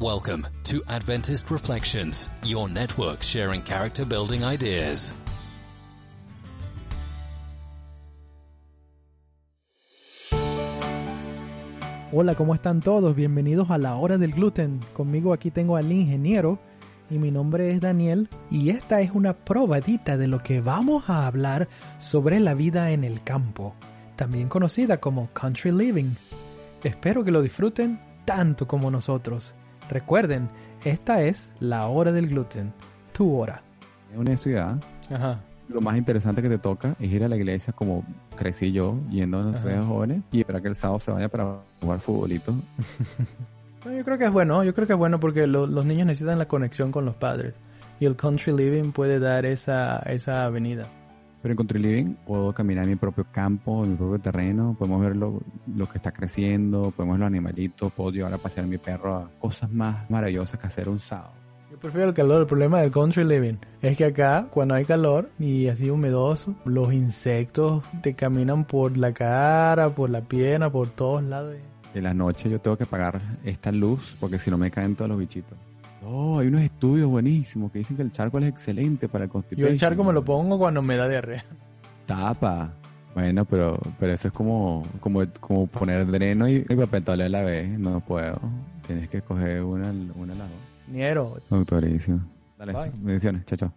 Welcome to Adventist Reflections, your network sharing character building ideas. Hola, ¿cómo están todos? Bienvenidos a la hora del gluten. Conmigo aquí tengo al ingeniero y mi nombre es Daniel y esta es una probadita de lo que vamos a hablar sobre la vida en el campo, también conocida como country living. Espero que lo disfruten tanto como nosotros. Recuerden, esta es la hora del gluten, tu hora. En una ciudad, Ajá. lo más interesante que te toca es ir a la iglesia como crecí yo, yendo a ciudades jóvenes y esperar que el sábado se vaya para jugar futbolito. No, Yo creo que es bueno, yo creo que es bueno porque lo- los niños necesitan la conexión con los padres y el country living puede dar esa, esa avenida. Pero en Country Living puedo caminar en mi propio campo, en mi propio terreno, podemos ver lo, lo que está creciendo, podemos ver los animalitos, puedo llevar a pasear a mi perro a cosas más maravillosas que hacer un sábado. Yo prefiero el calor. El problema del country living es que acá, cuando hay calor y así humedoso, los insectos te caminan por la cara, por la pierna, por todos lados. En la noche yo tengo que apagar esta luz porque si no me caen todos los bichitos. Oh, hay unos estudios buenísimos que dicen que el charcoal es excelente para el Yo el charco me lo pongo cuando me da diarrea. Tapa. Bueno, pero, pero eso es como, como, como poner dreno y, y papel toalé a la vez. No puedo. Tienes que coger una, una a la dos. Niero. Autorísimo. Dale, bendiciones. Chao, chao.